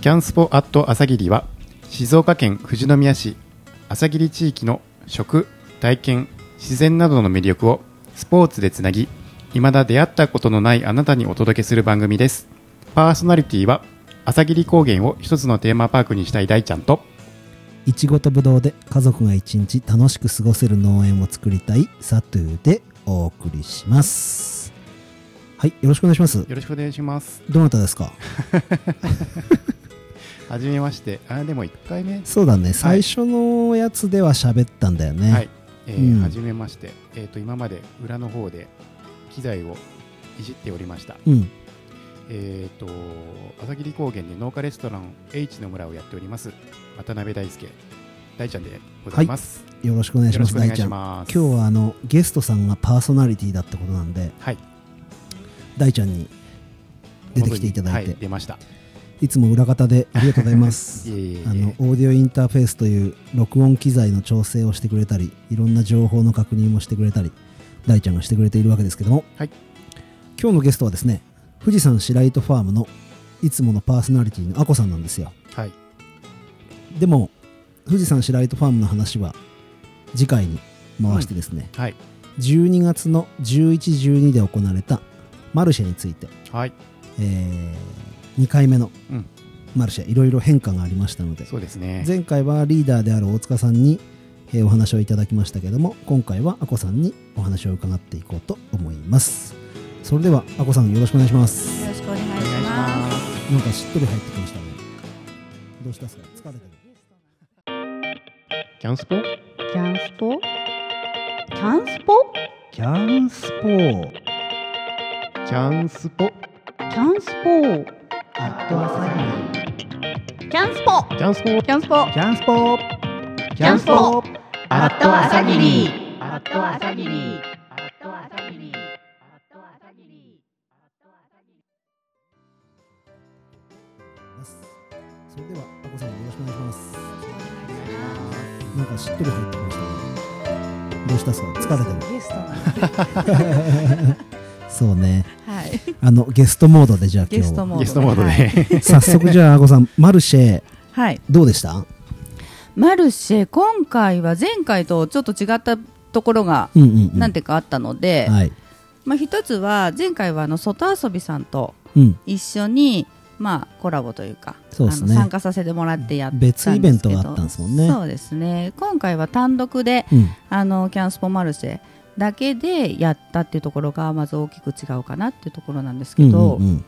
キャンスポアット朝霧は静岡県富士宮市朝霧地域の食体験自然などの魅力をスポーツでつなぎ未だ出会ったことのないあなたにお届けする番組です。パーソナリティは朝霧高原を一つのテーマパークにしたい大ちゃんといちごとぶどうで家族が一日楽しく過ごせる農園を作りたいサトゥーでお送りします。はいよろしくお願いします。よろしくお願いします。どなたですか？はじめまして。あでも1回目そうだね。最初のやつでは喋ったんだよね、はい、えーうん。はじめまして、えー、と今まで裏の方で機材をいじっておりました。うん。えっ、と朝霧高原で農家レストラン H の村をやっております。渡辺大輔。大ちゃんでございます、よろしくお願いしよろしくお願います。大ちゃん。今日はあのゲストさんがパーソナリティだってことなんではい。大ちゃんに出てきていただいて、はい、出ましたい、つも裏方でありがとうございます。あのオーディオインターフェースという録音機材の調整をしてくれたりいろんな情報の確認もしてくれたり大ちゃんがしてくれているわけですけども、はい。今日のゲストはですね富士山白糸ファームのいつものパーソナリティのあこさんなんですよ。はい。でも富士山白糸ファームの話は次回に回してですね、はい。12月の1112で行われたマルシェについて、はい。え2回目のうん。マルシェいろいろ変化がありましたのでそうですね。前回はリーダーである大塚さんに、えーお話をいただきましたけども今回はあこさんにお話を伺っていこうと思います。それではあこさんよろしくお願いします。よろしくお願いしまます。なんかしっとり入ってきましたね。どうしたっすか？疲れてる。キャンスポ？す。キャンスポ？キャンスポ？キャンスポ。ーキャンスポ。キャンスポキャンスポ。キャンスポ。キャンスポ。キャンスポ。ーキャンスポ。アット朝霧アット朝霧それではあこさんよろしくお願いします。なんかしっとり入ってきましたねど。うしたっすか？疲れてる。そうね。はいあのゲストモードでじゃあ今日ゲストモードゲストモードはい。で早速じゃああこさんマルシェ。はい。どうでした？マルシェ今回は前回とちょっと違ったところがうんうん、うん、何てかあったので、はい。まあ一つは前回はあの外遊びさんとうん。一緒にまあコラボというかそうですね。あの参加させてもらってやったんですけど。別イベントがあったんですもんね。そうですね。今回は単独でうん。あのキャンスポマルシェだけでやったっていうところがまず大きく違うかなっていうところなんですけど、うんうんうん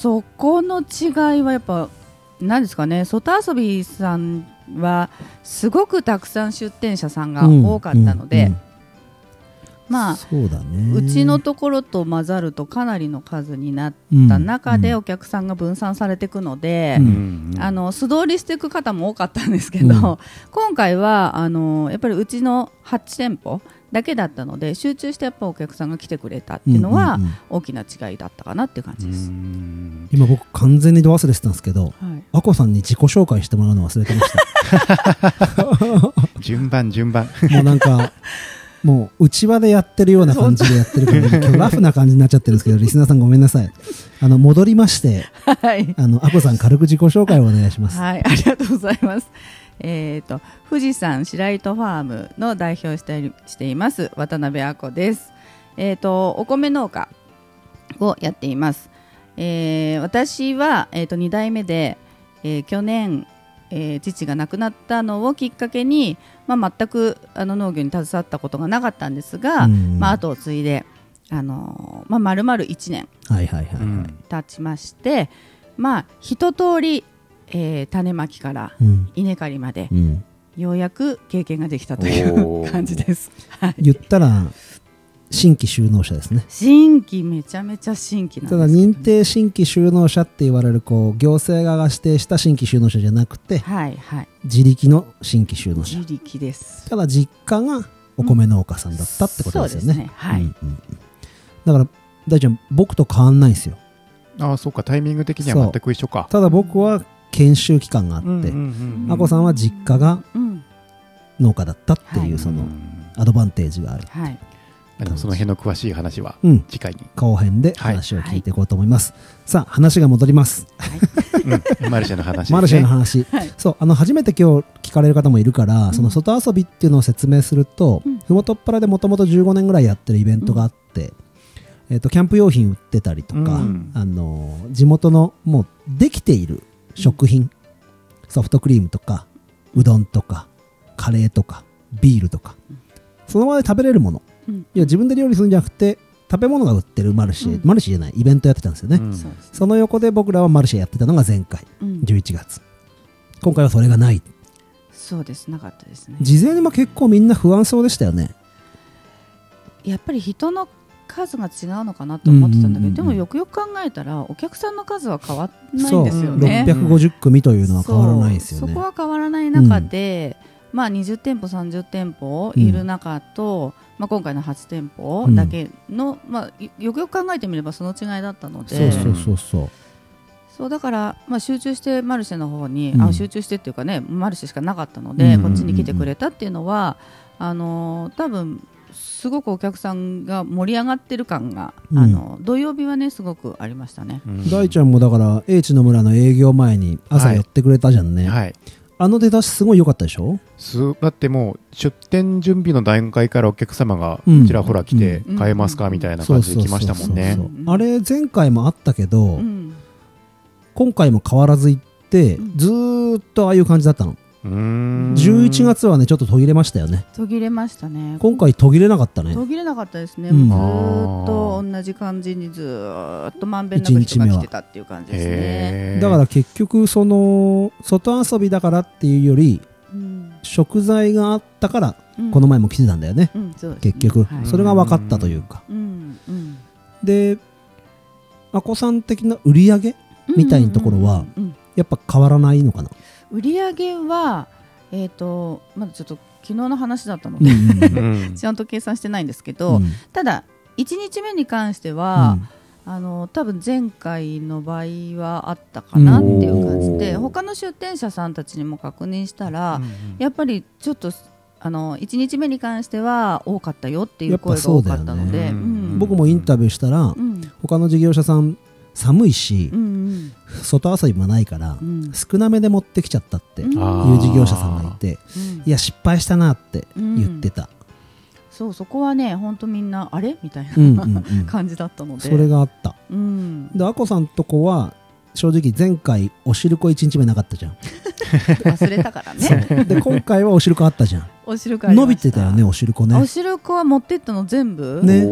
そこの違いはやっぱ何ですかね外遊びさんはすごくたくさん出店者さんが多かったので、うんうん。まあそうだね。うちのところと混ざるとかなりの数になった中でお客さんが分散されていくので、うん。あの素通りしていく方も多かったんですけど、うん。今回はあのやっぱりうちの8店舗だけだったので集中してやっぱお客さんが来てくれたっていうのはんんん。大きな違いだったかなっていう感じです。今僕完全にど忘れてたんですけどはい。あこさんに自己紹介してもらうの忘れてました。順番順番。もうなんかもう内輪でやってるような感じでやってるから 今日ラフな感じになっちゃってるんですけどリスナーさんごめんなさい。あの戻りまして はい。あのあこさん軽く自己紹介をお願いします。はい、ありがとうございます。えっ、と富士山白糸ファームの代表をしてしています渡辺亜子です。えっ、とお米農家をやっています。えー私はえっ、と2代目で、えー去年、えー父が亡くなったのをきっかけに、まあ全くあの農業に携わったことがなかったんですが、うんまあ後を継いであのーまあ丸々1年はいはいはいはい、うん経ちまして、まあ一通り、えー種まきからうん。稲刈りまでうん。ようやく経験ができたという感じです。はい、言ったら新規就農者ですね。新規めちゃめちゃ新規なんたですけどだ認定新規就農者って言われるこう行政側が指定した新規就農者じゃなくてはいはい。自力の新規就農者。自力です。ただ実家がお米農家さんだったってことですよね。そうですね。はい。うんうんうん。だから大ちゃん僕と変わんないんですよ。ああそうか。タイミング的には全く一緒か。ただ僕は研修期間があって、うんうんうんあこさんは実家がうん。農家だったってはい。いうそのうんアドバンテージがある。はい。あのその辺の詳しい話はうん。次回。に、後編で話を聞いていこうと思います、さあ話が戻ります。うん、マルシェの話ね。マルシェの話、はい。そうあの初めて今日聞かれる方もいるから、その外遊びっていうのを説明すると、うん。ふもとっぱらでもともと15年ぐらいやってるイベントがあって、えっとキャンプ用品売ってたりとか、うん。あの地元のもうできている食品、ソフトクリームとかうどんとかカレーとかビールとか、その場で食べれるもの。うん。いや自分で料理するんじゃなくて食べ物が売ってるマルシェ、うん。マルシェじゃないイベントやってたんですよね、うん。その横で僕らはマルシェやってたのが前回うん。11月。今回はそれがない。そうです。なかったですね。事前にも結構みんな不安そうでしたよね。やっぱり人の数が違うのかなと思ってたんだけど、でもよくよく考えたらお客さんの数は変わらないんですよね。650組というのは変わらないですよね。そこは変わらない中で、まあ、20店舗30店舗いる中と、まあ、今回の8店舗だけの、まあ、よよくよく考えてみればその違いだったので。そうそうそうそう。そうだから、まあ、集中してマルシェの方に、うん。あ集中してっていうかねマルシェしかなかったので、うん。こっちに来てくれたっていうのはあのー多分すごくお客さんが盛り上がってる感が、うん。あの土曜日はねすごくありましたね。うん。大ちゃんもだから英知の村の営業前に朝寄ってくれたじゃんね、はい。あの出だしすごい良かったでしょ？すだってもう出店準備の段階からお客様がうん。ちらほら来てうん。買えますかみたいな感じで来ましたもんね。あれ前回もあったけど、うん。今回も変わらず行って、うん。ずーっとああいう感じだったの、11月はねちょっと途切れましたよね。途切れましたね。今回途切れなかったね。途切れなかったですね、うん。もうずーっと同じ感じにずーっとまんべんなく人が来てたっていう感じですね。だから結局その外遊びだからっていうよりうん。食材があったからうん。この前も来てたんだよね、うん結局、はい。それが分かったというか、うんうん。であこさん的な売り上げみたいなところはうんうんうん。やっぱ変わらないのかな、売り上げは、えー、とまだちょっと昨日の話だったのうんで、うん。うん。ちゃんと計算してないんですけど、うん。ただ1日目に関しては、あの多分前回の倍はあったかなっていう感じで、うん他の出店者さんたちにも確認したら、うんやっぱりちょっとあの1日目に関しては多かったよっていう声が多かったので、ねうん。僕もインタビューしたら、うん。他の事業者さん寒いしう、ん外遊びもないから、うん。うん少なめで持ってきちゃったっていう事業者さんがいて、うん。いや失敗したなって言ってた、そうそこはね本当みんなあれ？みたいな、うんうんうん。感じだったので。それがあった。うん、であこさんとこは正直前回おしるこ1日目なかったじゃん。忘れたからね。で今回はおしるこあったじゃん。お汁粉ありま伸びしてたよねおしるこおね汁粉は持ってったの全部？ね。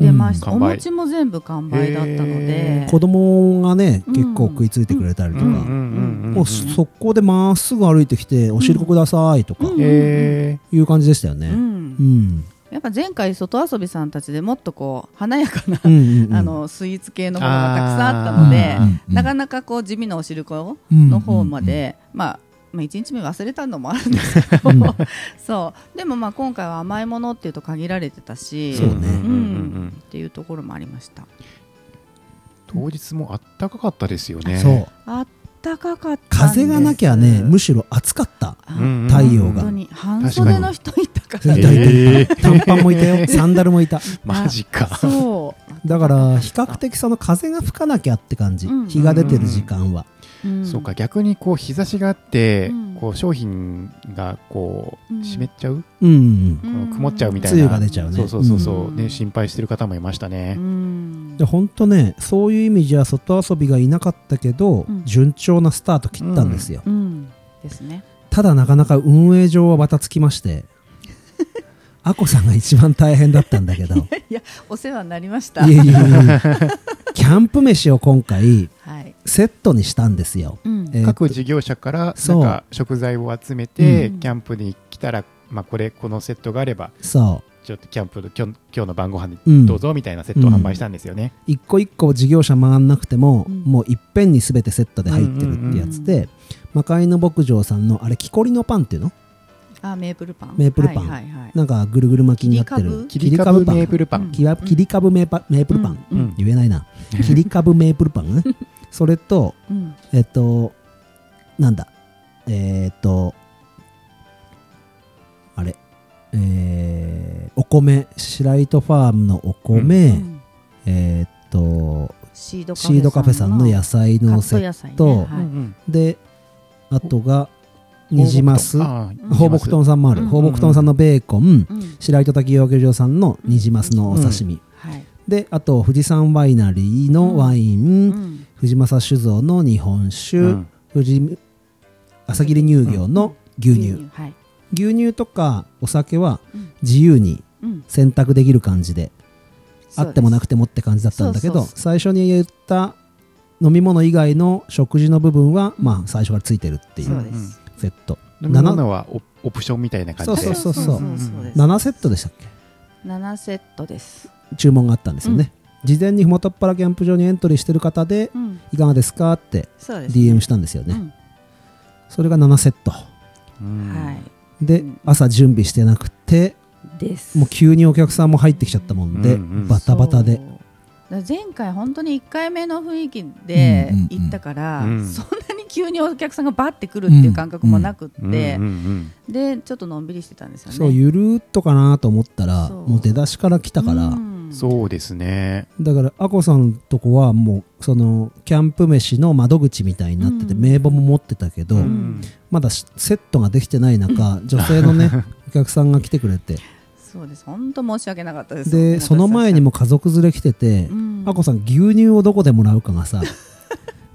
出ました、お餅も全部完売だったので。子供がねうん結構食いついてくれたりとか、もう速攻でまっすぐ歩いてきておしるこくださいとか。うんへいう感じでしたよね、ううんん、やっぱ前回外遊びさんたちでもっとこう華やかな、うんうんうん。あのスイーツ系のものがたくさんあったのでうんうんうんなかなかこう地味なお汁粉うんの方まで、まあまあ、1日目忘れたのもあるんですけど、うん そう。でもまあ今回は甘いものっていうと限られてたしそうね。んん。うんうんっていうところもありました。当日もあったかかったですよね。そう。あったかかった風がなきゃねむしろ暑かった。あうんうん。太陽が。本当に。半袖の人いたか。らいたい。たえー。短パンもいたよ。サンダルもいた。マジか。そう。だから比較的その風が吹かなきゃって感じ。うん。日が出てる時間は。うん。そうか逆にこう日差しがあって、うん。こう商品がこううん湿っちゃう、うん。うん。この曇っちゃうみたいな、梅雨が出ちゃうね。そうそうそうそう、うん。ね心配してる方もいましたね。う、ん。で本当ねそういう意味じゃ外遊びがいなかったけど、うん。順調なスタート切ったんですよ、うん。ですね。ただなかなか運営上はバタつきましてあこさんが一番大変だったんだけど。い いやお世話になりました。やいやいやキャンプ飯を今回はい、セットにしたんですよ、うん。えー各事業者からそう。んなか食材を集めて、うん。キャンプに来たら、まあ、これこのセットがあればそちょっとキャンプの今日今日の晩ご飯にうんどうぞみたいなセットを販売したんですよね、う一個一個事業者回んなくても、うん。もういっぺんに全てセットで入ってるってやつで、魔界の牧場さんのあれ木こりのパンっていうのあメープルパン。メープルパン。はいはいはい。なんかぐるぐる巻きになってる。切り株？メープルルパン、うん。切り株メーパメープルパン、うんうん言えないな。切り株メープルパン？ね それとうん。えっとなんだ？えーっとあれ？えーお米白糸ファームのお米、うん。えーっとシードカフェさんの野菜のセット。ねトはい。であとがニジマス。放牧豚さんもある。うん。放牧豚さんのベーコン。うん。白糸滝養魚場さんのニジマスのお刺身、はい。であと富士山ワイナリーのワイン、うん。藤正酒造の日本酒、うん。富士朝霧乳業の牛乳、はい。牛乳とかお酒はうん。自由にうん。選択できる感じで、あってもなくててもって感じだったんだけど最初に言った飲み物以外の食事の部分は、まあ最初からついてるっていそううですセット、飲み物はオオプションみたいな感じで。そうそうそうそう。です。7セットでしたっ7セットです。け注文があったんですよね、事前にふもとっぱらキャンプ場にエントリーしてる方でうん。いかがですか？って DM したんですよね、うん。それが7セット。うんはい。で、うん。朝準備してなくてです。もう急にお客さんも入ってきちゃったもんで、うんうんバタバタで。前回本当に1回目の雰囲気でうんうんうん。行ったから、うん。そんなに急にお客さんがバッて来るっていう感覚もなくって、でちょっとのんびりしてたんですよね。そうゆるーっとかなと思ったらもう出だしから来たから、そうですね。だからあこさんとこはもうそのキャンプ飯の窓口みたいになってて、うん。名簿も持ってたけど、うん。まだしセットができてない中女性のね お客さんが来てくれて。そうです本当申し訳なかったですでその前にも家族連れ来てて、うんあこさん牛乳をどこでもらうかがさ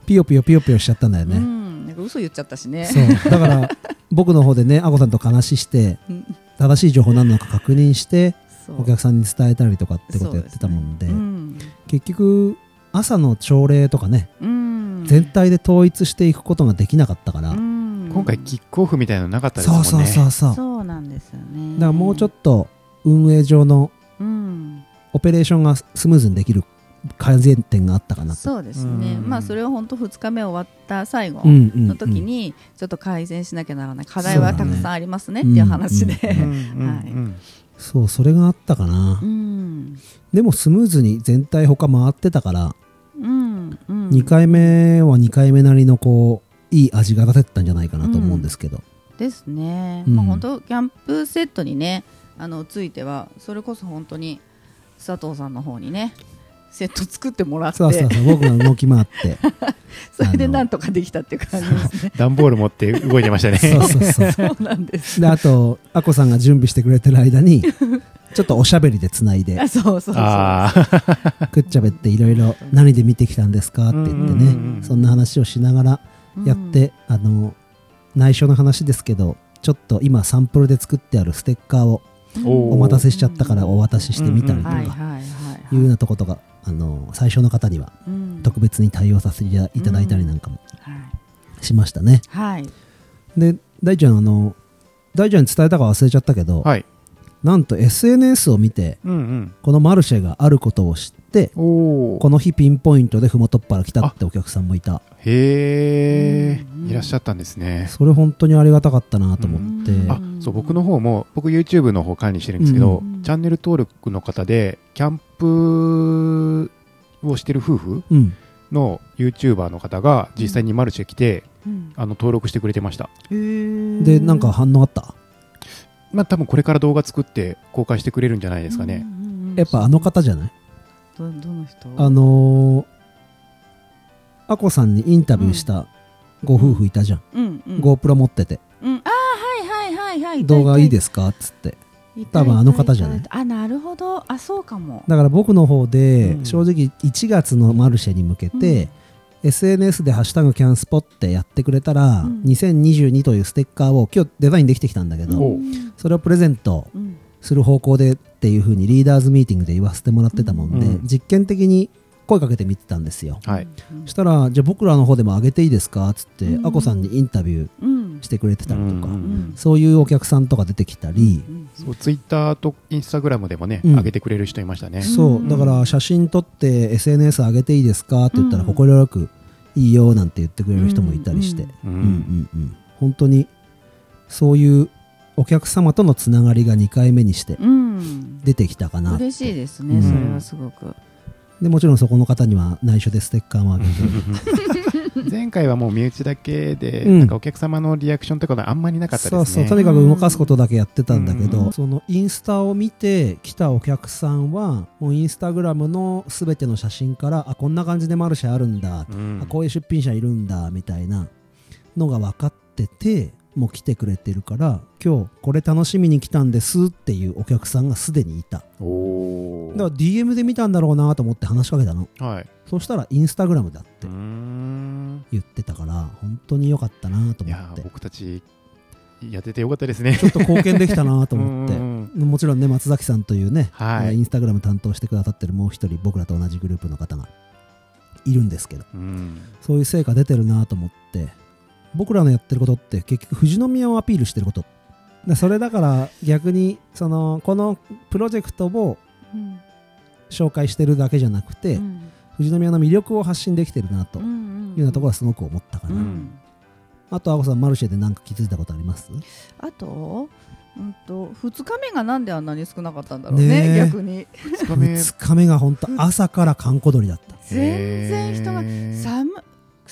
ピヨピヨピヨピヨしちゃったんだようね、ん。なんか嘘言っちゃったしね。そう。だから僕の方でねあこさんと話してうん。正しい情報なのか確認してお客さんに伝えたりとかってことやってたもんでね。うん。結局朝の朝礼とかね、うん。全体で統一していくことができなかったから、うん。今回キックオフみたいなのなかったですもそうんね。そうそうそうだかそうなんですよね。らもうちょっと運営上のうん。オペレーションがスムーズにできる改善点があったかなと。そうですね。うん。まあそれは本当2日目終わった最後うんうんうん。の時にちょっと改善しなきゃならない。課題はたくさんありますね。っていう話で。うんうんうん。うんそうそれがあったかな、うん。でもスムーズに全体他回ってたから、うんうん。2回目は2回目なりのこういい味が出せたんじゃないかなと思うんですけど、ですね、うん。まあ本当キャンプセットにねあのついてはそれこそ本当に佐藤さんの方にねセット作ってもらって。そうそうそう僕が動き回って。それでなんとかできたっていう感じですね。段ボール持って動いてましたね。そうそうそう。そうなんです。であとあこさんが準備してくれてる間に ちょっとおしゃべりでつないであそうそうそうくっちゃべっていろいろ何で見てきたんですか？って言ってね、そんな話をしながらやって、あの内緒の話ですけどちょっと今サンプルで作ってあるステッカーをお待たせしちゃったからお渡ししてみたりとか。はいうようなとことかあの最初の方にはうん。特別に対応させていただいたりなんかもはい。しましたね、はい。で大ちゃんあの大ちゃんに伝えたか忘れちゃったけど、はい。なんと SNS を見てうんうん。このマルシェがあることを知っておおこの日ピンポイントでふもとっぱら来たってお客さんもいた。へうんえいらっしゃったんですね。それ本当にありがたかったなと思って、うん。あそう僕の方も僕 YouTube の方管理してるんですけど、うん。チャンネル登録の方でキャンプをしてる夫婦うん。の YouTuber の方が実際にマルシェ来て、うん。あの登録してくれてました。でなんか反応あった？まあ多分これから動画作って公開してくれるんじゃないですかね、やっぱあの方じゃない？どどの人？あのー、アコさんにインタビューしたご夫婦いたじゃん、うんうん。GoPro 持ってて。うん。あーはいはいはいはい。動画いいですすかっつって。多分あの方じゃない？あなるほど。あそうかも。だから僕の方でうん。正直1月のマルシェに向けて、SNS で「ハッシュタグキャンスポ」ってやってくれたら、うん。2022というステッカーを今日デザインできてきたんだけど、それをプレゼントうん。する方向でっていう風にリーダーズミーティングで言わせてもらってたもんで、うん。実験的に声かけてみてたんですよ、はい。うんそしたらじゃあ僕らの方でも上げていいですか？っつって、うん。アコさんにインタビューうん。してくれてたりとか、うんうんそういうお客さんとか出てきたり、うんそうツイッターとインスタグラムでもね、うん。上げてくれる人いましたね、そう。うん。だから写真撮って SNS 上げていいですか？って言ったらうん。快くいいよなんて言ってくれる人もいたりして、うん。うんうんうん。本当にそういうお客様とのつながりが2回目にしてうん。出てきたかな、嬉しいですね、うん。それはすごく。でもちろんそこの方には内緒でステッカーもあげて。前回はもう身内だけで、うん。なんかお客様のリアクションとかがあんまりなかったですね。そうそうとにかく動かすことだけやってたんだけど、うん。そのインスタを見て来たお客さんはもうインスタグラムの全ての写真からあこんな感じでマルシェあるんだ、うん。あこういう出品者いるんだみたいなのが分かっててもう来てくれてるから今日これ楽しみに来たんですっていうお客さんがすでにいた。だから DM で見たんだろうなと思って話しかけたの。はい。そしたらインスタグラムだって。言ってたから本当に良かったなと思って。僕たちやっててよかったですね。ちょっと貢献できたなと思って。もちろんね松崎さんというね、はい。えーインスタグラム担当してくださってるもう一人僕らと同じグループの方がいるんですけど。うん。そういう成果出てるなと思って僕らのやってることって結局富士宮をアピールしてること。でそれだから逆にそのこのプロジェクトをうん。紹介してるだけじゃなくて、うん。富士宮の魅力を発信できてるなというようなところはすごく思ったかな、うん。あとあこさんマルシェで何か気づいたことあります？あと,、うん、と2日目がなんであんなに少なかったんだろうね逆に。二日目。2日目が本当朝から閑古鳥だった。全然人が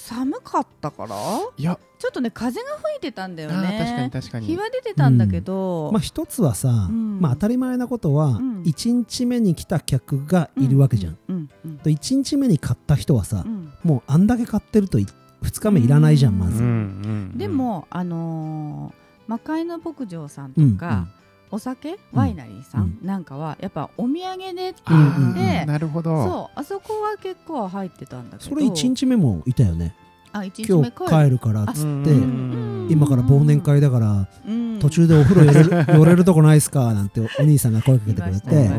寒寒かったから？いや、ちょっとね風が吹いてたんだよあー確かにね確かに。日は出てたんだけど、まあ一つはさ、うん。まあ当たり前なことは、うん。1日目に来た客がいるわけじゃん、うんうんうんと1日目に買った人はさう、ん。もうあんだけ買ってると2日目いらないじゃんまず、うんうんで、もあのー魔界の牧場さんとうんか、お酒？ワイナリーさん？なんかはやっぱお土産でってあ言うんって、ーなるほど。そうあそこは結構入ってたんだけど。それ1日目もいたよね。あ一日今日目帰るからっつって、うん。今から忘年会だからうん。途中でお風呂寄れる 寄れるとこないっすか？なんてお兄さんが声かけてくれて。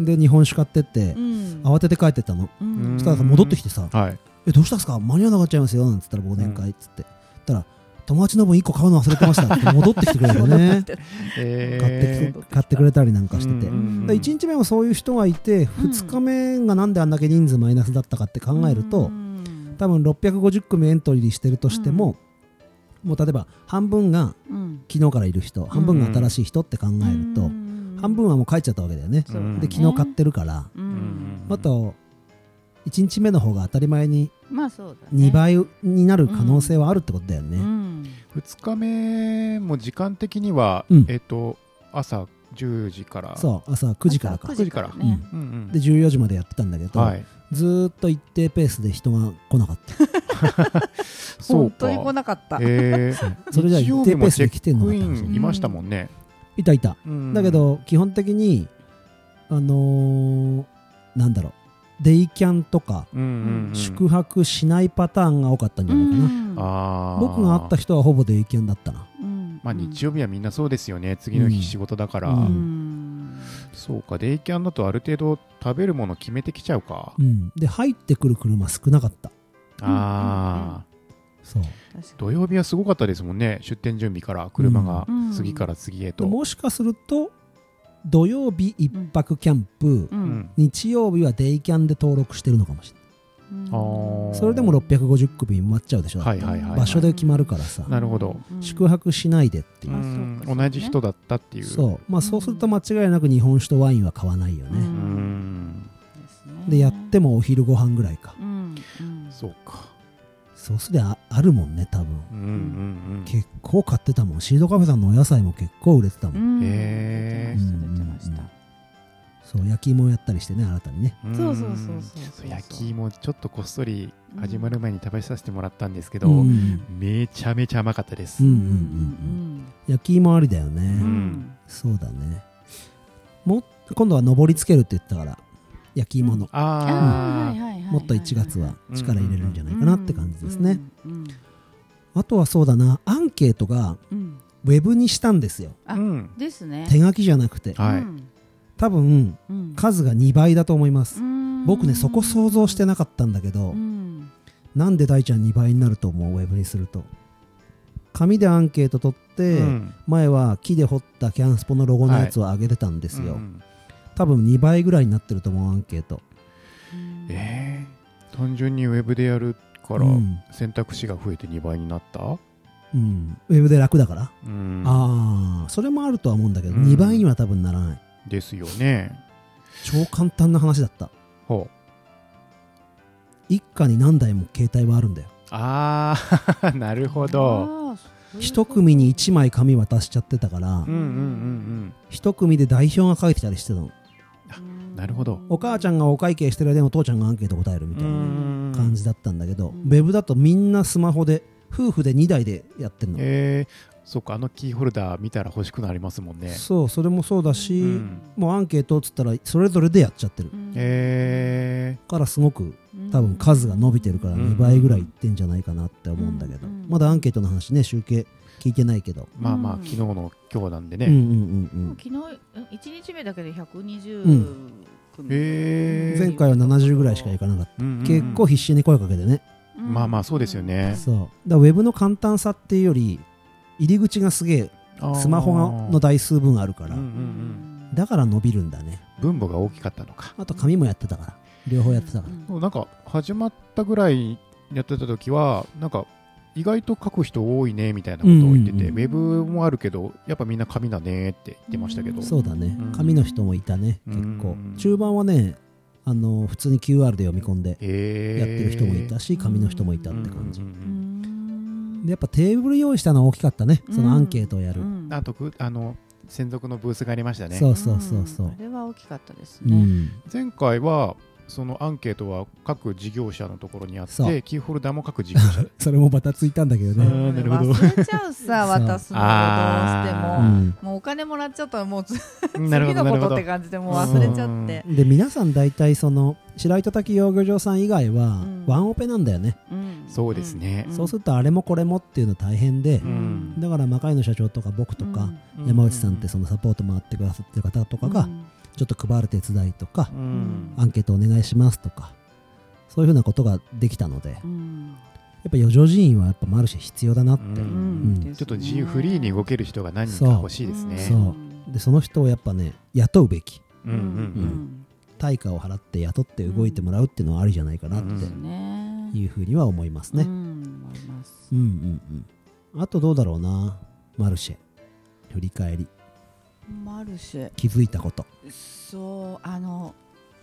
で日本酒買ってってうん。慌てて帰ってったの。うん。そしたらさ戻ってきてさはい。「えどうしたんすか？間に合わなくなっちゃいますよ」なんつったら忘年会っつって。たら友達の分1個買うの忘れてました。っ て戻ってきてくれるよね。え買って買ってくれたりなんかしてて、うんで1日目もそういう人がいて2日目がなんであんだけ人数マイナスだったかって考えるとうん。多分650組エントリーしてるとしても、もう例えば半分がうん。昨日からいる人半分が新しい人って考えると、うん。半分はもう帰っちゃったわけだよね、で昨日買ってるから、ううん。んあと1日目の方が当たり前にまあそうだね。2倍になる可能性はあるってことだよね、うん2日目も時間的には、うん。えっ、と朝10時から。そう朝9時からか。朝9時からね。うん。うんで14時までやってたんだけど、はい。ずーっと一定ペースで人が来なかった。そう本当に来かなかった。えー、それじゃ一定ペースで来てんのかいましたもんね、いたいた。うん。だけど基本的にあのーなんだろう。デイキャンとかうんうんうん、宿泊しないパターンが多かったんじゃないかな、うん僕が会った人はほぼデイキャンだったなうん。まあ日曜日はみんなそうですよね。次の日仕事だから、ううん。んそうか。デイキャンだとある程度食べるもの決めてきちゃうか、うん。で入ってくる車少なかった。ああそう。土曜日はすごかったですもんね。出店準備から車がうん。次から次へと、でもしかすると土曜日一泊キャンプ、日曜日はデイキャンで登録してるのかもしれないそれでも650組埋まっちゃうでしょ、はいはいはい、はい、場所で決まるからさ、なるほど。うん宿泊しないでっていう。う、うか同じ人だったっていう。そう。まあそうすると間違いなく日本酒とワインは買わないよね、ですねでやってもお昼ご飯ぐらいか。うん。うん。そうか。そうすりゃああるもんね多分。うんうんうん。結構買ってたもん。シードカフェさんのお野菜も結構売れてたもん、うん。へー。出てましたそう焼き芋やったりしてね新たにね。うん。そうそうそうそう。そう焼き芋ちょっとこっそりうん始まる前に食べさせてもらったんですけど、うん。めちゃめちゃ甘かったです、うんしたうんうん。焼き芋ありだよね、うん。うんそうだね。も今度は上りつけるって言ったから焼き芋の、あー。あはいはいはいはいもっと1月は力入れるんじゃないかなって感じですね、うんあとはそうだなアンケートがうん。ウェブにしたんですよ。うん。ですね。手書きじゃなくて。はい。うん多分うん。数が2倍だと思います。うん。僕ねそこ想像してなかったんだけど、うん。なんで大ちゃん2倍になると思うウェブにすると。紙でアンケート取って、うん。前は木で彫ったキャンスポのロゴのやつを上げてたんですよ、うん。多分2倍ぐらいになってると思うアンケート。うん。えー、単純にウェブでやるからうん。選択肢が増えて2倍になった、うん、ウェブで楽だから、うん、ああそれもあるとは思うんだけど、うん。2倍には多分ならないですよね。超簡単な話だった。ほう。一家に何台も携帯はあるんだよ。ああ なるほど。一組に1枚紙渡しちゃってたからうんうんうん一組で代表が書いてたりしてたの。うんなるほど。お母ちゃんがお会計してる間にお父ちゃんがアンケート答えるみたいなうん感じだったんだけど、うんウェブだとみんなスマホで夫婦で2台でやってるの、えー、そっかあのキーホルダー見たら欲しくなりますもんね。そうそれもそうだし、うん。もうアンケートっつったらそれぞれでやっちゃってる。うん。えからすごく多分数が伸びてるからうん。2倍ぐらいいってんじゃないかなって思うんだけど、うん。まだアンケートの話ね集計聞いてないけど、ー、まあまあうん。昨日の今日なんでね、うんうんうん昨日一日目だけで120うん組、へー。うん前回は70ぐらいしかいかなかった、うんうんうん。結構必死に声かけてね、うん。まあまあそうですよね。そう。だウェブの簡単さっていうより入り口がすげえスマホの台数分あるから、うんうんだから伸びるんだね。分母が大きかったのか。あと紙もやってたから。両方やってたから、もうなんか始まったぐらいやってた時はなんか意外と書く人多いねみたいなことを言ってて、うん。うんうんウェブもあるけどやっぱみんな紙だねって言ってましたけど、うんそうだね。うん。紙の人もいたね結構。うん中盤はねあの普通に QR で読み込んでやってる人もいたし紙の人もいたって感じ。うんうんうんやっぱテーブル用意したのは大きかったね。そのアンケートをやる、うん。あとくあの専属のブースがありましたね。そうそうそうそう。あれは大きかったですね、うん。前回はそのアンケートは各事業者のところにあってキーホルダーも各事業者で。それもバタついたんだけどね、うんなるほど。忘れちゃうさ 渡すのをどうしても、うん。もうお金もらっちゃったらもう 次のことって感じでもう忘れちゃって、で皆さん大体その白糸滝養魚場さん以外はうん。ワンオペなんだよね、うん。そうですね。ん。そうするとあれもこれもっていうの大変で、うん。だから魔界の社長とか僕とか、うん。山内さんってそのサポート回ってくださってる方とかがちょっと配る手伝いとか、うん。アンケートお願いしますとかそういうふうなことができたのでやうん。っぱ余剰人員はやっぱマルシェ必要だなって、うん。ちょっと自由フリーに動ける人が何人か欲しいですね。そう。でその人をやっぱね雇うべき。うんうんうん。対価を払って雇って動いてもらうっていうのはありじゃないかなっうん。てねいうふうには思いますね、うん。思います。うんうんうん。あとどうだろうな。マルシェ。振り返りマルシェ気づいたこと。そうあの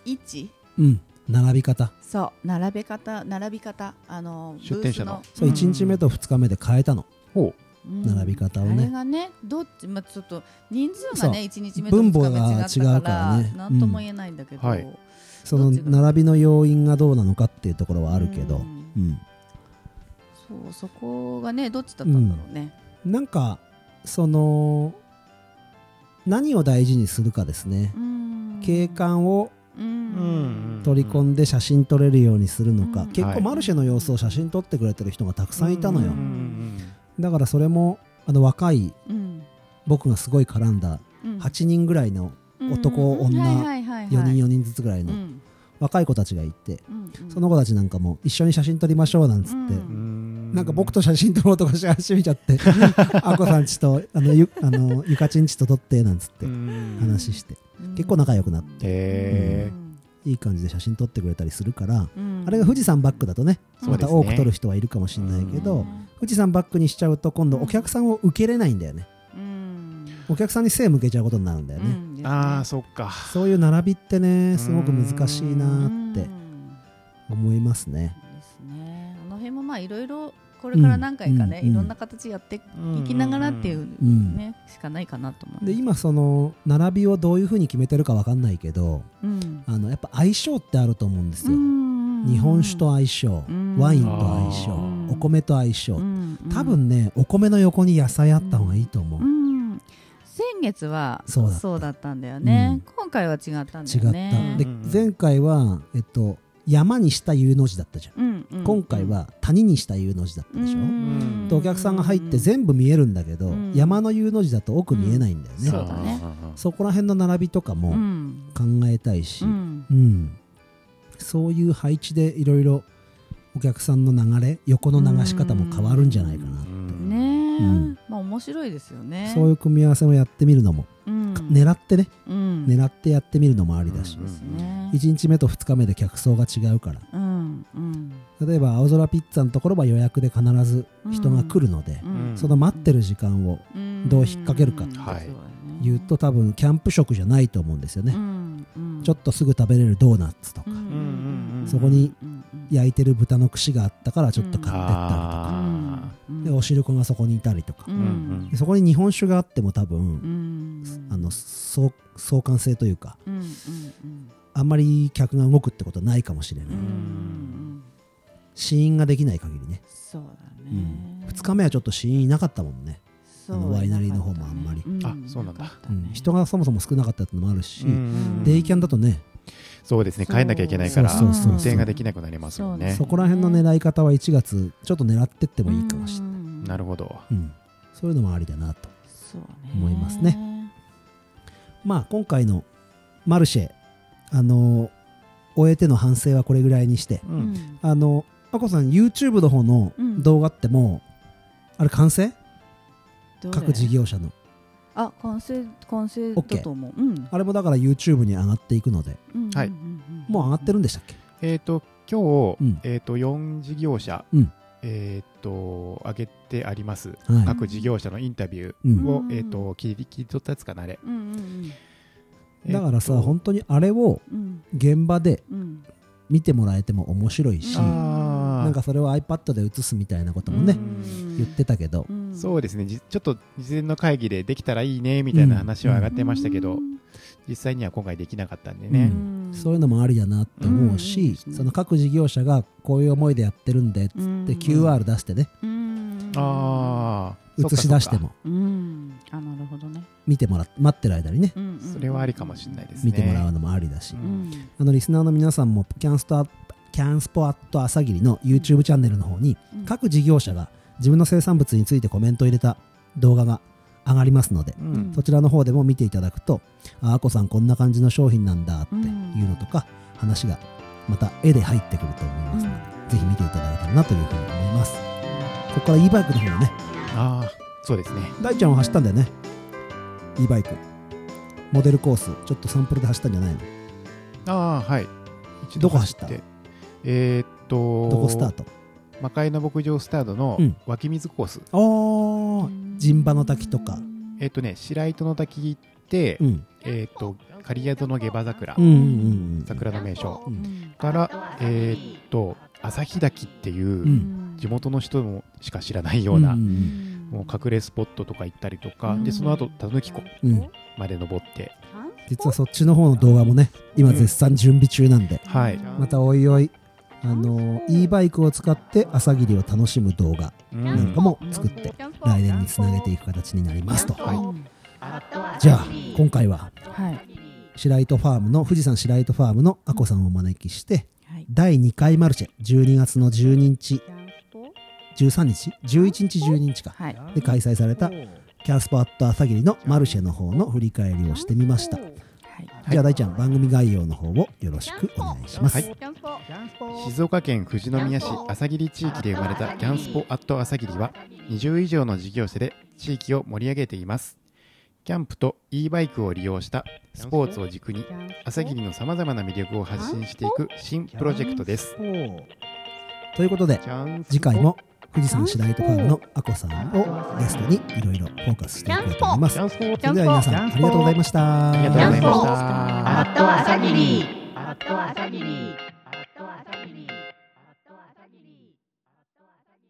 位置？うん。並び方。そう並べ方並び方。あの出店者の。そう1日目と2日目で変えたの。ほう。ん並び方をね。あれがねどっち？まあちょっと人数がね1日目と分2母が違うからね。なんとも言えないんだけど、うん。はい。その並びの要因がどうなのかっていうところはあるけど。う、うん。んそうそこがねどっちだったんだろうね、なんかその何を大事にするかですね、うん。景観を取り込んで写真撮れるようにするのか、うん。結構はいマルシェの様子を写真撮ってくれてる人がたくさんいたのよ、だからそれもあの若いうん。僕がすごい絡んだうん。8人ぐらいの男うん。女はいはいはいはい。4人4人ずつぐらいのうん。若い子たちがいて、その子たちなんかも一緒に写真撮りましょうなんつって、なんか僕と写真撮ろうとかし始めちゃって、あこさんちと、あの、ゆ、あの、ゆかちんちと撮って、なんつってうん。話して、うん結構仲良くなって、へいい感じで写真撮ってくれたりするから、うん。あれが富士山バックだとね、また多く撮る人はいるかもしれないけど、うん。富士山バックにしちゃうと今度お客さんを受けれないんだよね。うん。お客さんに背向けちゃうことになるんだよね。ああそっか。そういう並びってね、すごく難しいなうんって思いますね。ですね。あの辺もまあいろいろこれから何回かね、うんいろんな形やっていきながらっていううん。ね、しかないかなと思う。で、今その、並びをどういうふうに決めてるかわかんないけど、うん。あの、やっぱ相性ってあると思うんですよ。うん日本酒と相性、うん。ワインと相性、うんお米と相性、うん多分ねお米の横に野菜あった方がいいと思う、うん。先月はそうだった。だったんだよね、うん。今回は違ったんだ違った、よねでうん。前回は、えっと、山にした U の字だったじゃん、うんうん。今回は谷にした U の字だったでしょ、うお客さんが入って全部見えるんだけど、うん。山の U の字だと奥見えないんだよね、そうだね。そこら辺の並びとかうもん。考えたいし、ううん。んそういう配置でいろいろお客さんの流れ横の流し方も変わるんじゃないかな、うん。ねまあ面白いですよね。そういう組み合わせをやってみるのも、うん狙ってね。うん。狙ってやってみるのもありだし、うんですね。1日目と2日目で客層が違うから。うんうん。例えば青空ピッツァのところは予約で必ず人が来るので、うん。その待ってる時間をどう引っ掛けるか。言うと多分キャンプ食じゃないと思うんですよね、うんうん。ちょっとすぐ食べれるドーナツとか、うん。うん。うん。そこに焼いてる豚の串があったからちょっと買ってったりとか、あうんでお汁粉がそこにいたりとか。そこに日本酒があっても多分、うん。あの相相関性というかうんうんうん。あんまり客が動くってことはないかもしれない、試飲ができない限りね、そうだうねん、2日目はちょっと試飲いなかったもんね、あのワイナリーの方もあんまり。うあそうなんだ。人がそもそも少なかったってのもあるし、うん。デイキャンだとねそうですね。帰んなきゃいけないから運転ができなくなりますもんね。そこら辺の狙い方は1月ちょっと狙ってってもいいかもしれない、うん。なるほど。うん、そういうのもありだなとそうね思いますね。まあ今回のマルシェあのー終えての反省はこれぐらいにしてううん。んあのあこさん YouTube の方のうん。動画ってもう、あれ完成？各事業者のあ完成完成だと思う。うん。あれもだから YouTube に上がっていくので。うんはい。もう上がってるんでしたっけ？えっと今日うん。えっと4事業者うん。えっと上げてあります。はい。各事業者のインタビュうんーをうん。えっと切り切り取ったやつかなあれ。うんうんだからさ、えっと本当にあれをうん。現場でうん。見てもらえても面白いし、うんなんかそれを iPad で映すみたいなこともね、うん。言ってたけど、うん。そうですね。じちょっと事前の会議でできたらいいねみたいな話は上がってましたけど、うん。実際には今回できなかったんでうね、ん。そういうのもありだなって思うし、うん。その各事業者がこういう思いでやってるんでっつってうん。QR 出してね、うん。ああ映し出しても。うん。あなるほどね。見てもらって待ってる間にね。それはありかもしれないですね。見てもらうのもありだし、あのリスナーの皆さんもキャンストアキャンスポアット朝霧の YouTube チャンネルの方にうん。各事業者が自分の生産物についてコメントを入れた動画が上がりますので、うん。そちらの方でも見ていただくと、あ、あこさんこんな感じの商品なんだっていうのとか、話がまた絵で入ってくると思いますので、ぜひ見ていただけたらなというふうに思います。ここから e バイクの方ね、ああそうですね。大ちゃんは走ったんだよね。e バイク。モデルコース、ちょっとサンプルで走ったんじゃないの？ああはい。どこ走った？てえーっとどこスタート？魔界の牧場スタートのうん。湧き水コース、おー、陣馬の滝とか。えーっとね白糸の滝行って、うん。えーっと刈谷の下馬桜、うんうんうん桜の名所。うん。からえーっと旭滝っていう、うん。地元の人もしか知らないような、うんうんもう隠れスポットとか行ったりとか、うん。でその後たぬき湖うん。うんまで登って、実はそっちの方の動画もね、今絶賛準備中なんで、はい。またおいおい、あのー、e バイクを使って朝霧を楽しむ動画うんなんかも作って、来年につなげていく形になりますと。はいじゃあ、今回は、はい白糸ファームの、富士山白糸ファームのあこさんをお招きして、はい第2回マルシェ、12月の12日、13日 ?11 日12日か。はいで開催された、キャンスポット朝霧のマルシェの方の振り返りをしてみました。はい。じゃあ大ちゃん、番組概要の方をよろしくお願いします。はい。静岡県富士宮市朝霧地域で生まれたキャンスポアット朝霧は20以上の事業者で地域を盛り上げています。キャンプと e バイクを利用したスポーツを軸に朝霧のさまざまな魅力を発信していく新プロジェクトです。ということで、次回も富士山白糸ファームのあこさんをゲストにいろいろフォーカスしていこうと思います。それでは皆さんありがとうございました。ありがとうございましたアット朝霧。アット朝霧